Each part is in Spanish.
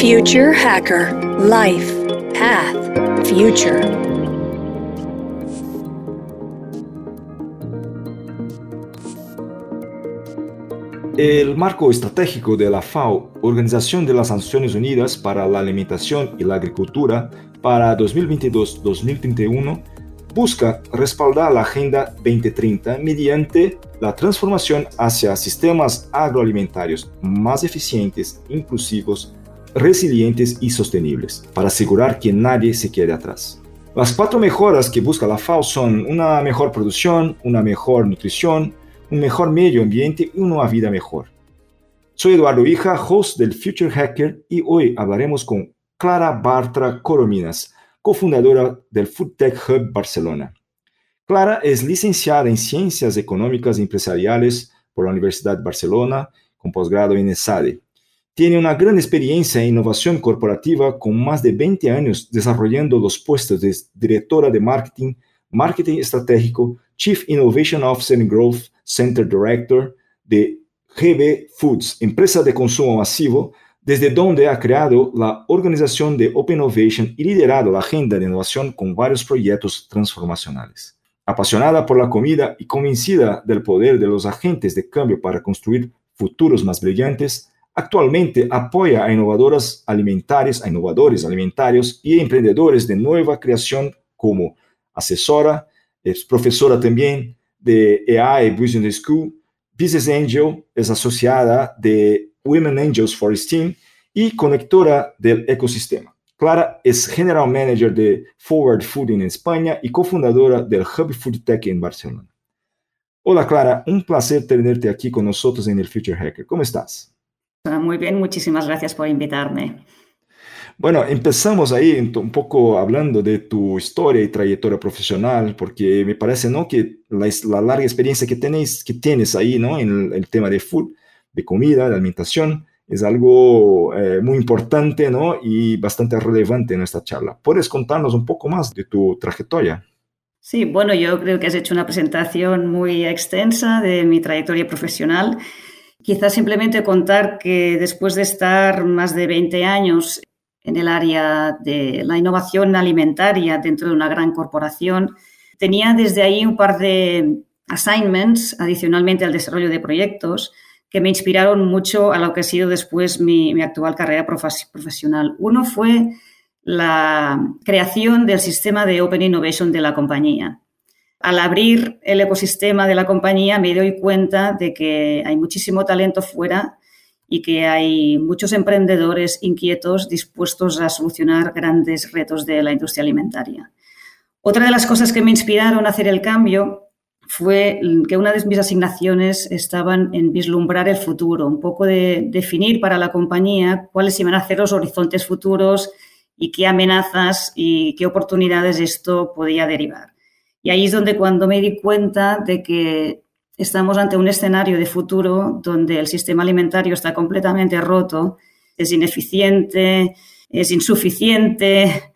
Future Hacker Life Path Future. El marco estratégico de la FAO, Organización de las Naciones Unidas para la Alimentación y la Agricultura, para 2022-2031, busca respaldar la Agenda 2030 mediante la transformación hacia sistemas agroalimentarios más eficientes, inclusivos, resilientes y sostenibles, para asegurar que nadie se quede atrás. Las cuatro mejoras que busca la FAO son una mejor producción, una mejor nutrición, un mejor medio ambiente y una vida mejor. Soy Eduardo Hija, host del Future Hacker, y hoy hablaremos con Clara Bartra Corominas, cofundadora del Food Tech Hub Barcelona. Clara es licenciada en Ciencias Económicas y Empresariales por la Universidad de Barcelona, con posgrado en ESADE. Tiene una gran experiencia en innovación corporativa con más de 20 años desarrollando los puestos de directora de marketing, marketing estratégico, Chief Innovation Officer and Growth Center Director de GB Foods, empresa de consumo masivo, desde donde ha creado la organización de Open Innovation y liderado la agenda de innovación con varios proyectos transformacionales. Apasionada por la comida y convencida del poder de los agentes de cambio para construir futuros más brillantes, actualmente apoya a innovadoras alimentarias, a innovadores alimentarios y emprendedores de nueva creación como asesora, es profesora también de AI Business School, Business Angel, es asociada de Women Angels for STEAM y conectora del ecosistema. Clara es General Manager de Forward Food en España y cofundadora del Hub Food Tech en Barcelona. Hola Clara, un placer tenerte aquí con nosotros en el Future Hacker. ¿Cómo estás? Muy bien, muchísimas gracias por invitarme. Bueno, empezamos ahí un poco hablando de tu historia y trayectoria profesional, porque me parece ¿no? que la, larga experiencia que, tenéis, que tienes ahí ¿no? en el, tema de food, de comida, de alimentación, es algo eh, muy importante ¿no? y bastante relevante en esta charla. ¿Puedes contarnos un poco más de tu trayectoria? Sí, bueno, yo creo que has hecho una presentación muy extensa de mi trayectoria profesional. Quizás simplemente contar que después de estar más de 20 años en el área de la innovación alimentaria dentro de una gran corporación. Tenía desde ahí un par de assignments adicionalmente al desarrollo de proyectos que me inspiraron mucho a lo que ha sido después mi, actual carrera profesional. Uno fue la creación del sistema de Open Innovation de la compañía. Al abrir el ecosistema de la compañía me doy cuenta de que hay muchísimo talento fuera y que hay muchos emprendedores inquietos dispuestos a solucionar grandes retos de la industria alimentaria. Otra de las cosas que me inspiraron a hacer el cambio fue que una de mis asignaciones estaban en vislumbrar el futuro, un poco de definir para la compañía cuáles iban a ser los horizontes futuros y qué amenazas y qué oportunidades esto podía derivar. Y ahí es donde cuando me di cuenta de que estamos ante un escenario de futuro donde el sistema alimentario está completamente roto, es ineficiente, es insuficiente,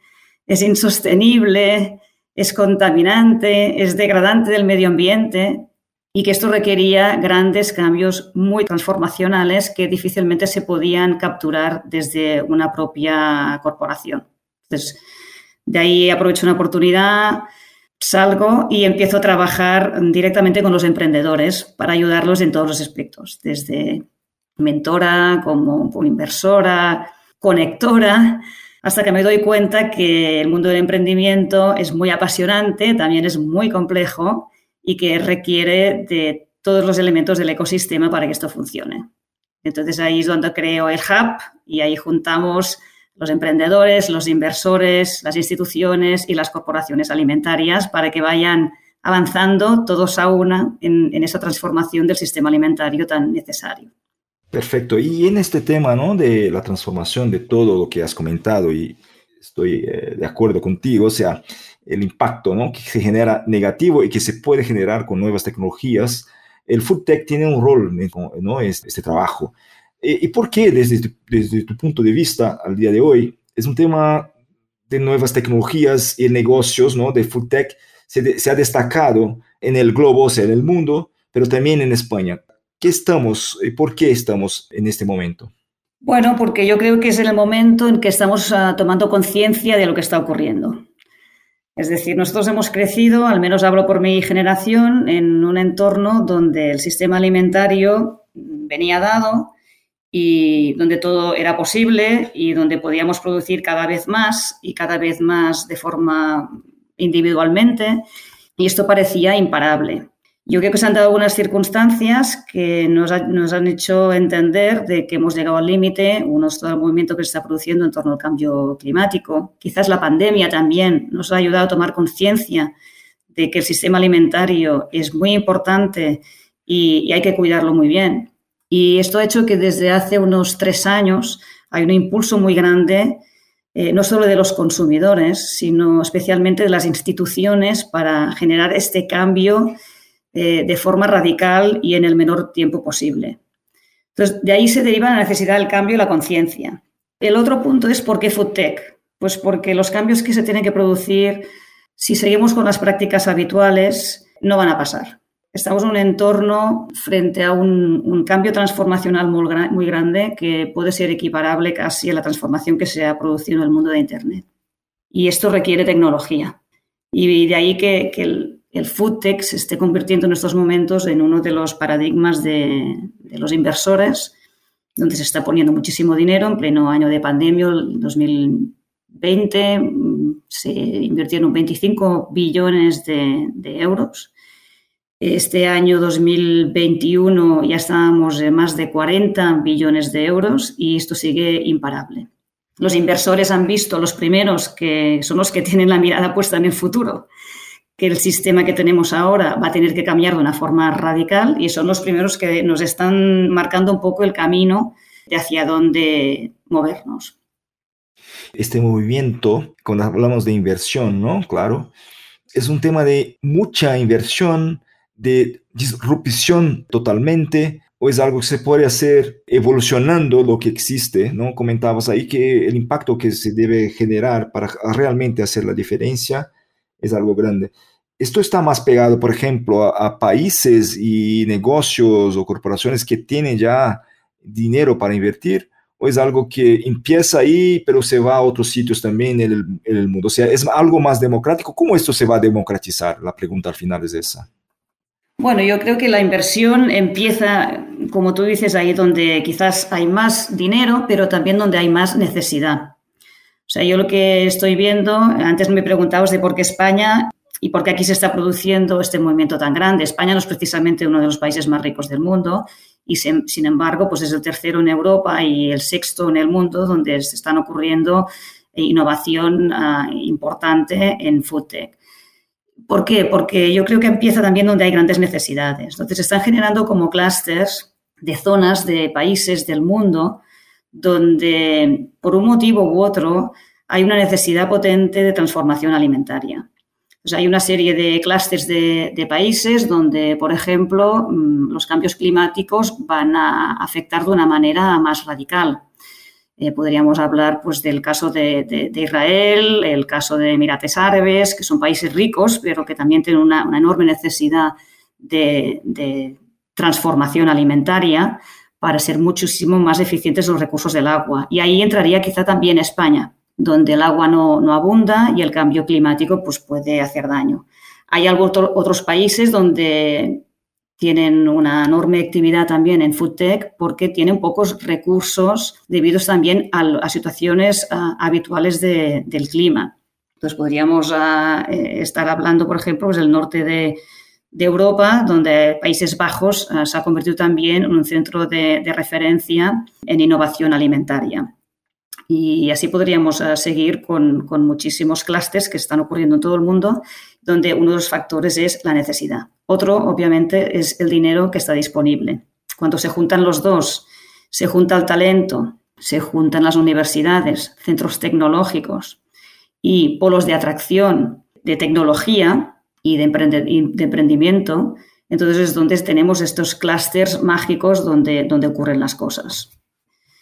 es insostenible, es contaminante, es degradante del medio ambiente y que esto requería grandes cambios muy transformacionales que difícilmente se podían capturar desde una propia corporación. Entonces, de ahí aprovecho una oportunidad salgo y empiezo a trabajar directamente con los emprendedores para ayudarlos en todos los aspectos, desde mentora como, inversora, conectora, hasta que me doy cuenta que el mundo del emprendimiento es muy apasionante, también es muy complejo y que requiere de todos los elementos del ecosistema para que esto funcione. Entonces ahí es donde creo el hub y ahí juntamos los emprendedores, los inversores, las instituciones y las corporaciones alimentarias para que vayan avanzando todos a una en, esa transformación del sistema alimentario tan necesario. Perfecto. Y en este tema ¿no? de la transformación de todo lo que has comentado, y estoy eh, de acuerdo contigo, o sea, el impacto ¿no? que se genera negativo y que se puede generar con nuevas tecnologías, el food tech tiene un rol ¿no? este, este trabajo. Eh, ¿Y por qué desde desde tu punto de vista al día de hoy es un tema de nuevas tecnologías y negocios, ¿no? De food tech se, se, ha destacado en el globo, o sea, en el mundo, pero también en España. ¿Qué estamos y por qué estamos en este momento? Bueno, porque yo creo que es en el momento en que estamos ah, tomando conciencia de lo que está ocurriendo. Es decir, nosotros hemos crecido, al menos hablo por mi generación, en un entorno donde el sistema alimentario venía dado y donde todo era posible y donde podíamos producir cada vez más y cada vez más de forma individualmente y esto parecía imparable. Yo creo que se han dado algunas circunstancias que nos, han hecho entender de que hemos llegado al límite, uno es todo el movimiento que se está produciendo en torno al cambio climático, quizás la pandemia también nos ha ayudado a tomar conciencia de que el sistema alimentario es muy importante y hay que cuidarlo muy bien. Y esto ha hecho que desde hace unos tres años hay un impulso muy grande eh, no solo de los consumidores, sino especialmente de las instituciones para generar este cambio eh, de forma radical y en el menor tiempo posible. Entonces, de ahí se deriva la necesidad del cambio y la conciencia. El otro punto es por qué FoodTech. Pues porque los cambios que se tienen que producir, si seguimos con las prácticas habituales, no van a pasar. Estamos en un entorno frente a un, cambio transformacional muy, grande que puede ser equiparable casi a la transformación que se ha producido en el mundo de Internet. Y esto requiere tecnología. Y de ahí que, el, el se esté convirtiendo en estos momentos en uno de los paradigmas de, los inversores, donde se está poniendo muchísimo dinero en pleno año de pandemia, el 2020, mm, se invirtieron 25 billones de euros este año 2021 ya estábamos en más de 40 billones de euros y esto sigue imparable. Los inversores han visto, los primeros, que son los que tienen la mirada puesta en el futuro, que el sistema que tenemos ahora va a tener que cambiar de una forma radical y son los primeros que nos están marcando un poco el camino de hacia dónde movernos. Este movimiento, cuando hablamos de inversión, ¿no? Claro, es un tema de mucha inversión, de disrupción totalmente o es algo que se puede hacer evolucionando lo que existe, ¿no? Comentabas ahí que el impacto que se debe generar para realmente hacer la diferencia es algo grande. Esto está más pegado, por ejemplo, a, países y negocios o corporaciones que tienen ya dinero para invertir, o es algo que empieza ahí, pero se va a otros sitios también en el, en el mundo. O sea, es algo más democrático. ¿Cómo esto se va a democratizar? La pregunta al final es esa. Bueno, yo creo que la inversión empieza, como tú dices, ahí donde quizás hay más dinero, pero también donde hay más necesidad. O sea, yo lo que estoy viendo, antes me preguntabas de por qué España y por qué aquí se está produciendo este movimiento tan grande. España no es precisamente uno de los países más ricos del mundo y, sin embargo, pues es el tercero en Europa y el sexto en el mundo donde se están ocurriendo innovación ah, importante en foodtech. ¿Por qué? Porque yo creo que empieza también donde hay grandes necesidades. Entonces, están generando como clústeres de zonas, de países del mundo, donde por un motivo u otro hay una necesidad potente de transformación alimentaria. hay una serie de clústeres de, países donde, por ejemplo, mm, los cambios climáticos van a afectar de una manera más radical. Eh, podríamos hablar pues, del caso de, Israel, el caso de Emirates Árabes, que son países ricos, pero que también tienen una, enorme necesidad de, transformación alimentaria para ser muchísimo más eficientes los recursos del agua. Y ahí entraría quizá también España, donde el agua no, abunda y el cambio climático pues, puede hacer daño. Hay otros países donde tienen una enorme actividad también en food tech porque tienen pocos recursos debido también a, situaciones ah, habituales del clima. Entonces podríamos ah, eh, estar hablando, por ejemplo, pues, del norte de, Europa, donde Países Bajos ah, se ha convertido también en un centro de, referencia en innovación alimentaria. Y así podríamos seguir con, con muchísimos clústeres que están ocurriendo en todo el mundo, donde uno de los factores es la necesidad. Otro, obviamente, es el dinero que está disponible. Cuando se juntan los dos, se junta el talento, se juntan las universidades, centros tecnológicos y polos de atracción de tecnología y de, emprendimiento, entonces es donde tenemos estos clústeres mágicos donde, donde ocurren las cosas.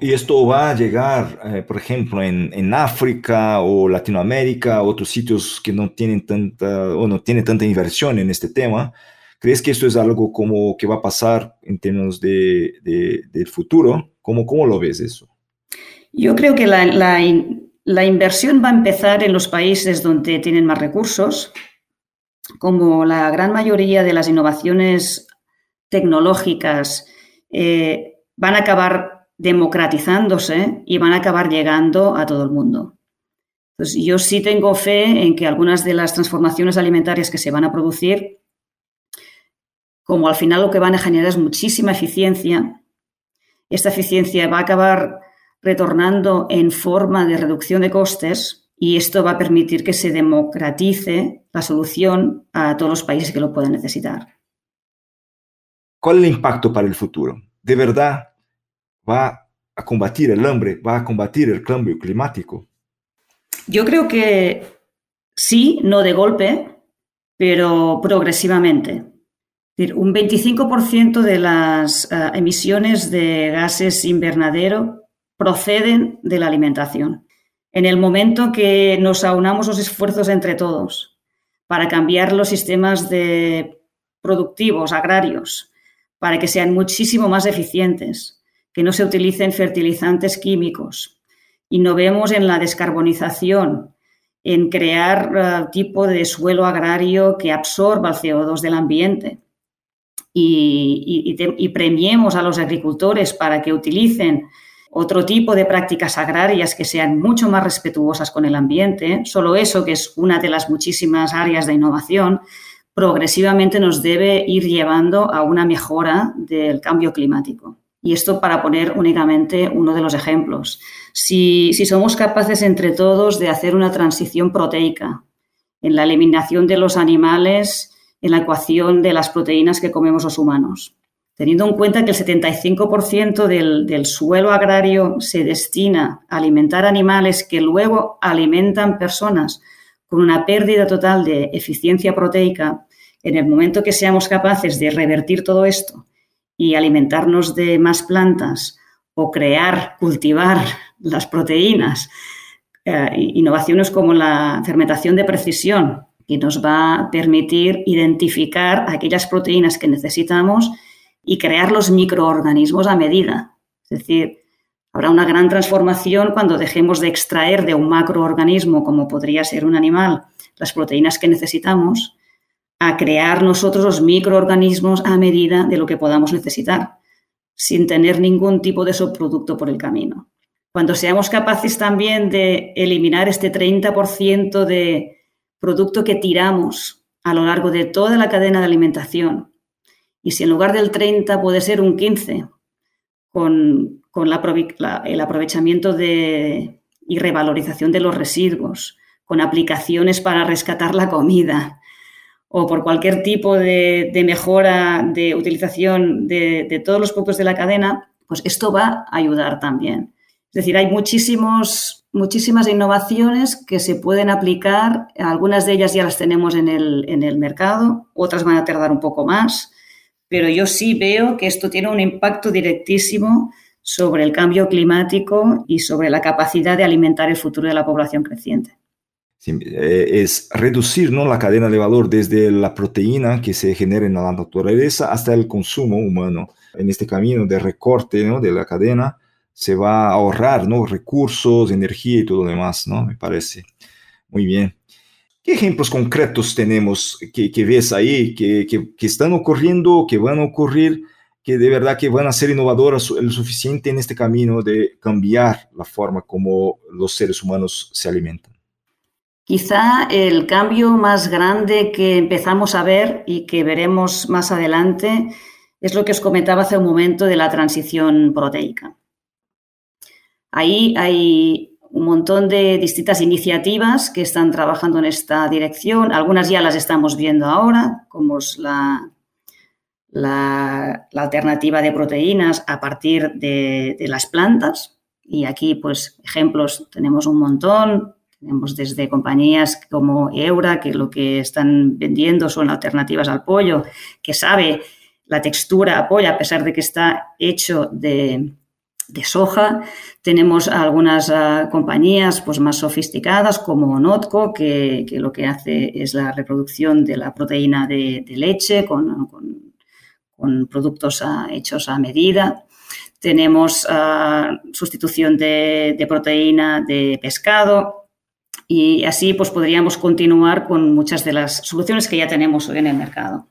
Y esto va a llegar, eh, por ejemplo, en, en, África o Latinoamérica, otros sitios que no tienen tanta o no tienen tanta inversión en este tema, ¿Crees que esto es algo como que va a pasar en términos de, del futuro? ¿Cómo, ¿Cómo lo ves eso? Yo creo que la, la inversión va a empezar en los países donde tienen más recursos, como la gran mayoría de las innovaciones tecnológicas eh, van a acabar democratizándose y van a acabar llegando a todo el mundo. Entonces, yo sí tengo fe en que algunas de las transformaciones alimentarias que se van a producir, como al final lo que van a generar es muchísima eficiencia, esta eficiencia va a acabar retornando en forma de reducción de costes y esto va a permitir que se democratice la solución a todos los países que lo puedan necesitar. ¿Cuál es el impacto para el futuro? ¿De verdad va a combatir el hambre? ¿Va a combatir el cambio climático? Yo creo que sí, no de golpe, pero progresivamente. Un 25% de las eh, emisiones de gases invernadero proceden de la alimentación. En el momento que nos aunamos los esfuerzos entre todos para cambiar los sistemas de productivos, agrarios, para que sean muchísimo más eficientes, que no se utilicen fertilizantes químicos, innovemos en la descarbonización, en crear uh, tipo de suelo agrario que absorba el CO2 del ambiente. Y, y premiemos a los agricultores para que utilicen otro tipo de prácticas agrarias que sean mucho más respetuosas con el ambiente, solo eso, que es una de las muchísimas áreas de innovación, progresivamente nos debe ir llevando a una mejora del cambio climático. Y esto para poner únicamente uno de los ejemplos. Si, si somos capaces entre todos de hacer una transición proteica en la eliminación de los animales, en la ecuación de las proteínas que comemos los humanos, teniendo en cuenta que el 75% del, suelo agrario se destina a alimentar animales que luego alimentan personas con una pérdida total de eficiencia proteica, en el momento que seamos capaces de revertir todo esto y alimentarnos de más plantas o crear, cultivar las proteínas, eh, innovaciones como la fermentación de precisión, que nos va a permitir identificar aquellas proteínas que necesitamos y crear los microorganismos a medida. Es decir, habrá una gran transformación cuando dejemos de extraer de un macroorganismo, como podría ser un animal, las proteínas que necesitamos, a crear nosotros los microorganismos a medida de lo que podamos necesitar, sin tener ningún tipo de subproducto por el camino. Cuando seamos capaces también de eliminar este 30% de producto que tiramos a lo largo de toda la cadena de alimentación, y si en lugar del 30 puede ser un 15, con, el aprovechamiento de, y revalorización de los residuos, con aplicaciones para rescatar la comida o por cualquier tipo de, mejora de utilización de, de, todos los productos de la cadena, pues esto va a ayudar también. Es decir, hay muchísimos, muchísimas innovaciones que se pueden aplicar, algunas de ellas ya las tenemos en el, en el mercado, otras van a tardar un poco más pero yo sí veo que esto tiene un impacto directísimo sobre el cambio climático y sobre la capacidad de alimentar el futuro de la población creciente. Eh, es reducir ¿no? la cadena de valor desde la proteína que se genera en la naturaleza hasta el consumo humano. En este camino de recorte ¿no? de la cadena se va a ahorrar ¿no? recursos, energía y todo lo demás, ¿no? me parece. Muy bien. ¿Qué ejemplos concretos tenemos que, ves ahí, que, están ocurriendo, que van a ocurrir, que de verdad que van a ser innovadoras lo suficiente en este camino de cambiar la forma como los seres humanos se alimentan? Quizá el cambio más grande que empezamos a ver y que veremos más adelante es lo que os comentaba hace un momento de la transición proteica. Ahí hay un montón de distintas iniciativas que están trabajando en esta dirección. Algunas ya las estamos viendo ahora, como es la, la, alternativa de proteínas a partir de, las plantas. Y aquí, pues, ejemplos tenemos un montón. Tenemos desde compañías como Eura, que lo que están vendiendo son alternativas al pollo, que sabe la textura a pollo, a pesar de que está hecho de, de soja. Tenemos algunas ah, compañías pues, más sofisticadas como Notco, que, lo que hace es la reproducción de la proteína de, leche con, productos ah, hechos a medida. tenemos ah, sustitución de, proteína de pescado y así pues podríamos continuar con muchas de las soluciones que ya tenemos hoy en el mercado.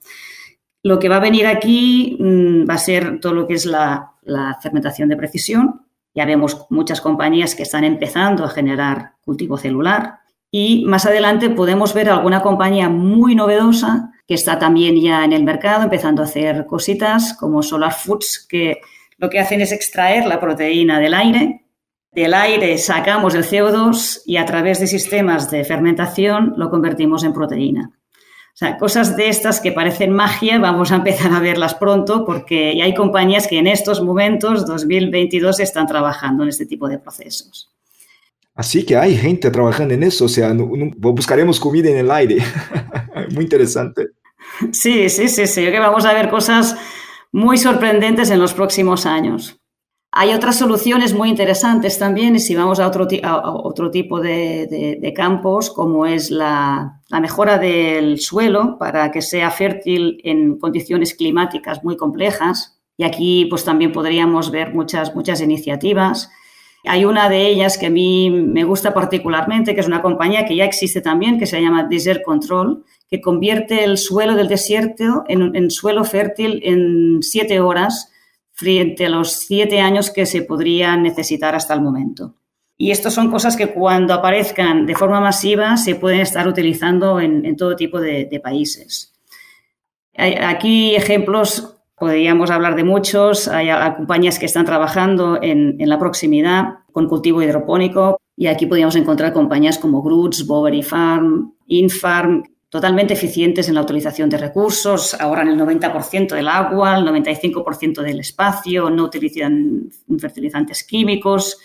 Lo que va a venir aquí mm, va a ser todo lo que es la, la fermentación de precisión. Ya vemos muchas compañías que están empezando a generar cultivo celular y más adelante podemos ver alguna compañía muy novedosa que está también ya en el mercado empezando a hacer cositas como Solar Foods que lo que hacen es extraer la proteína del aire. Del aire sacamos el CO2 y a través de sistemas de fermentación lo convertimos en proteína. O sea, cosas de estas que parecen magia, vamos a empezar a verlas pronto porque hay compañías que en estos momentos, 2022, están trabajando en este tipo de procesos. Así que hay gente trabajando en eso, o sea, buscaremos comida en el aire. Muy interesante. Sí, sí, sí, sí. Yo que vamos a ver cosas muy sorprendentes en los próximos años. Hay otras soluciones muy interesantes también, y si vamos a otro, otro tipo de, campos, como es la, mejora del suelo para que sea fértil en condiciones climáticas muy complejas. Y aquí pues también podríamos ver muchas, muchas iniciativas. Hay una de ellas que a mí me gusta particularmente, que es una compañía que ya existe también, que se llama Desert Control, que convierte el suelo del desierto en, suelo fértil en siete horas frente a los siete años que se podrían necesitar hasta el momento. Y estas son cosas que cuando aparezcan de forma masiva se pueden estar utilizando en, todo tipo de, países. Aquí ejemplos, podríamos hablar de muchos. Hay, compañías que están trabajando en, en, la proximidad con cultivo hidropónico y aquí podríamos encontrar compañías como Groots, Bowery Farm, Infarm, totalmente eficientes en la utilización de recursos, ahorran el 90% del agua, el 95% del espacio, no utilizan fertilizantes químicos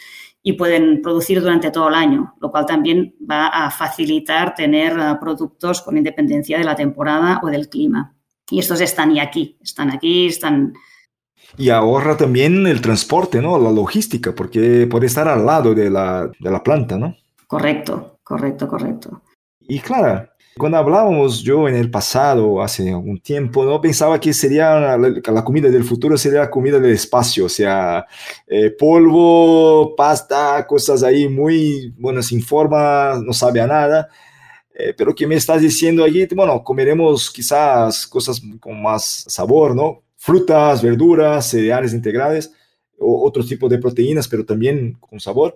y pueden producir durante todo el año, lo cual también va a facilitar tener eh, productos con independencia de la temporada o del clima. Y estos están y aquí, están aquí, están... Y ahorra también el transporte, ¿no? La logística, porque puede estar al lado de la, de la planta, ¿no? Correcto, correcto, correcto. Y claro, cuando hablábamos yo en el pasado, hace algún tiempo, no pensaba que sería la, comida del futuro sería la comida del espacio, o sea, eh, polvo, pasta, cosas ahí muy, bueno, sin forma, no sabe a nada. Eh, pero que me estás diciendo allí, bueno, comeremos quizás cosas con más sabor, ¿no? Frutas, verduras, cereales integrales, o otro tipo de proteínas, pero también con sabor.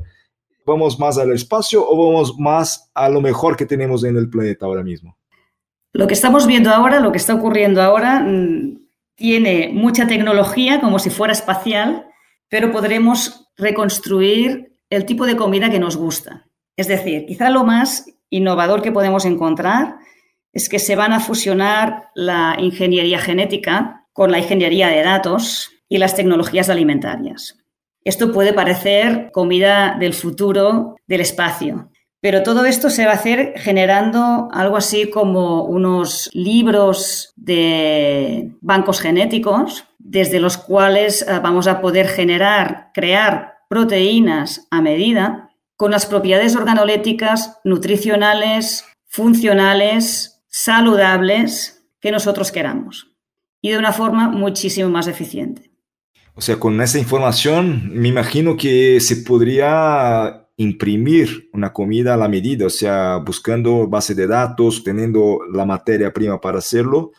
¿Vamos más al espacio o vamos más a lo mejor que tenemos en el planeta ahora mismo? Lo que estamos viendo ahora, lo que está ocurriendo ahora, mm, tiene mucha tecnología como si fuera espacial, pero podremos reconstruir el tipo de comida que nos gusta. Es decir, quizá lo más innovador que podemos encontrar es que se van a fusionar la ingeniería genética con la ingeniería de datos y las tecnologías alimentarias. Esto puede parecer comida del futuro del espacio, pero todo esto se va a hacer generando algo así como unos libros de bancos genéticos, desde los cuales eh, vamos a poder generar, crear proteínas a medida con las propiedades organolépticas, nutricionales, funcionales, saludables que nosotros queramos y de una forma muchísimo más eficiente. O sea, con esa información me imagino que se podría imprimir una comida a la medida, o sea, buscando base de datos, teniendo la materia prima para hacerlo,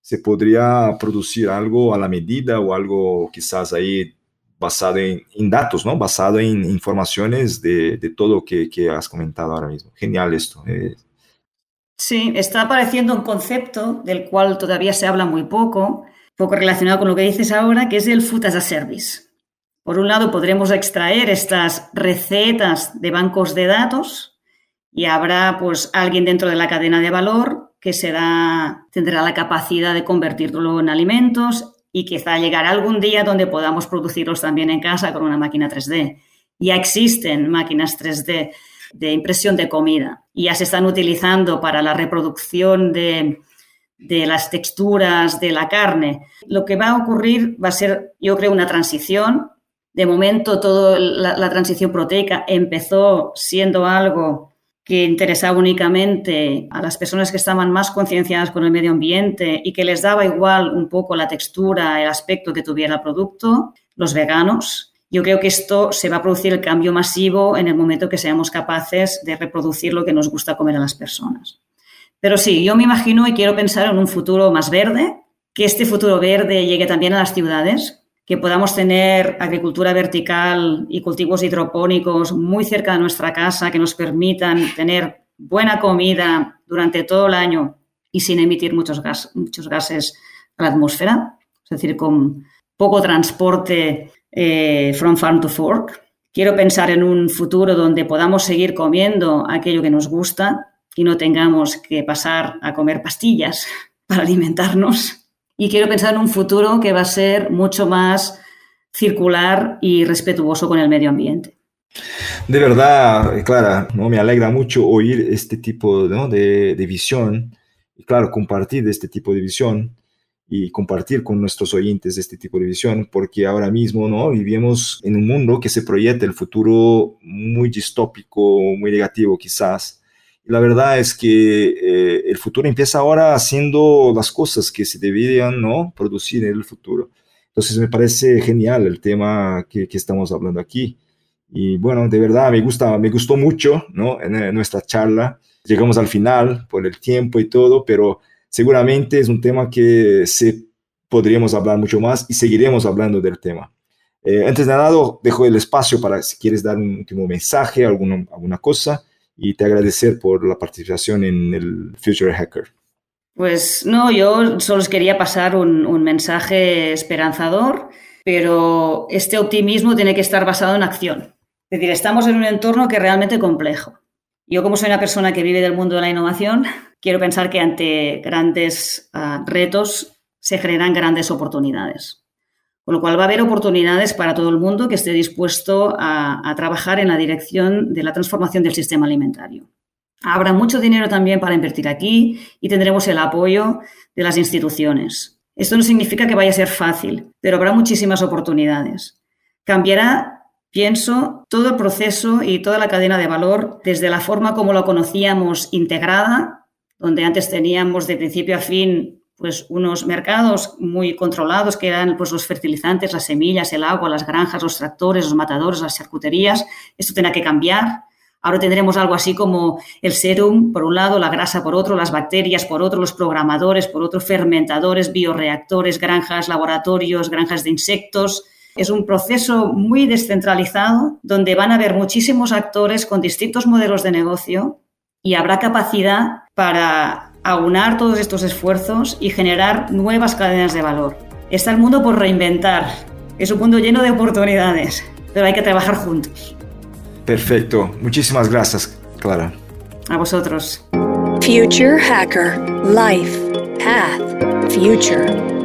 se podría producir algo a la medida o algo quizás ahí basado en, datos, ¿no? Basado en informaciones de, todo lo que, que, has comentado ahora mismo. Genial esto. Eh. Sí, está apareciendo un concepto del cual todavía se habla muy poco, poco relacionado con lo que dices ahora, que es el Food as a Service. Por un lado, podremos extraer estas recetas de bancos de datos y habrá pues alguien dentro de la cadena de valor que será, tendrá la capacidad de convertirlo en alimentos y quizá llegará algún día donde podamos producirlos también en casa con una máquina 3D. Ya existen máquinas 3D de impresión de comida y ya se están utilizando para la reproducción de de las texturas de la carne. Lo que va a ocurrir va a ser, yo creo, una transición. De momento, toda la, transición proteica empezó siendo algo que interesaba únicamente a las personas que estaban más concienciadas con el medio ambiente y que les daba igual un poco la textura, el aspecto que tuviera el producto, los veganos. Yo creo que esto se va a producir el cambio masivo en el momento que seamos capaces de reproducir lo que nos gusta comer a las personas. Pero sí, yo me imagino y quiero pensar en un futuro más verde, que este futuro verde llegue también a las ciudades, que podamos tener agricultura vertical y cultivos hidropónicos muy cerca de nuestra casa que nos permitan tener buena comida durante todo el año y sin emitir muchos, gases a la atmósfera, es decir, con poco transporte eh, from farm to fork. Quiero pensar en un futuro donde podamos seguir comiendo aquello que nos gusta y no tengamos que pasar a comer pastillas para alimentarnos y quiero pensar en un futuro que va a ser mucho más circular y respetuoso con el medio ambiente. De verdad, Clara, ¿no? me alegra mucho oír este tipo de, de, visión y, claro, compartir este tipo de visión y compartir con nuestros oyentes este tipo de visión, porque ahora mismo ¿no? vivimos en un mundo que se proyecta el futuro muy distópico, muy negativo quizás, la verdad es que eh, el futuro empieza ahora haciendo las cosas que se deberían ¿no? producir en el futuro. Entonces me parece genial el tema que, que, estamos hablando aquí. Y bueno, de verdad me, gusta, me gustó mucho ¿no? en, nuestra charla. Llegamos al final por el tiempo y todo, pero seguramente es un tema que se podríamos hablar mucho más y seguiremos hablando del tema. Eh, antes de nada, dejo el espacio para si quieres dar un último mensaje, alguna, alguna cosa y te agradecer por la participación en el Future Hacker. Pues no, yo solo quería pasar un, un mensaje esperanzador, pero este optimismo tiene que estar basado en acción. Es decir, estamos en un entorno que es realmente complejo. Yo, como soy una persona que vive del mundo de la innovación, quiero pensar que ante grandes uh, retos se generan grandes oportunidades. Con lo cual va a haber oportunidades para todo el mundo que esté dispuesto a, trabajar en la dirección de la transformación del sistema alimentario. Habrá mucho dinero también para invertir aquí y tendremos el apoyo de las instituciones. Esto no significa que vaya a ser fácil, pero habrá muchísimas oportunidades. Cambiará, pienso, todo el proceso y toda la cadena de valor desde la forma como lo conocíamos integrada, donde antes teníamos de principio a fin pues unos mercados muy controlados que eran pues los fertilizantes, las semillas, el agua, las granjas, los tractores, los matadores, las charcuterías. Esto tendrá que cambiar. Ahora tendremos algo así como el serum por un lado, la grasa por otro, las bacterias por otro, los programadores por otro, fermentadores, bioreactores, granjas, laboratorios, granjas de insectos. Es un proceso muy descentralizado donde van a haber muchísimos actores con distintos modelos de negocio y habrá capacidad para aunar todos estos esfuerzos y generar nuevas cadenas de valor. Está el mundo por reinventar. Es un mundo lleno de oportunidades, pero hay que trabajar juntos. Perfecto. Muchísimas gracias, Clara. A vosotros. Future Hacker. Life. Path. Future.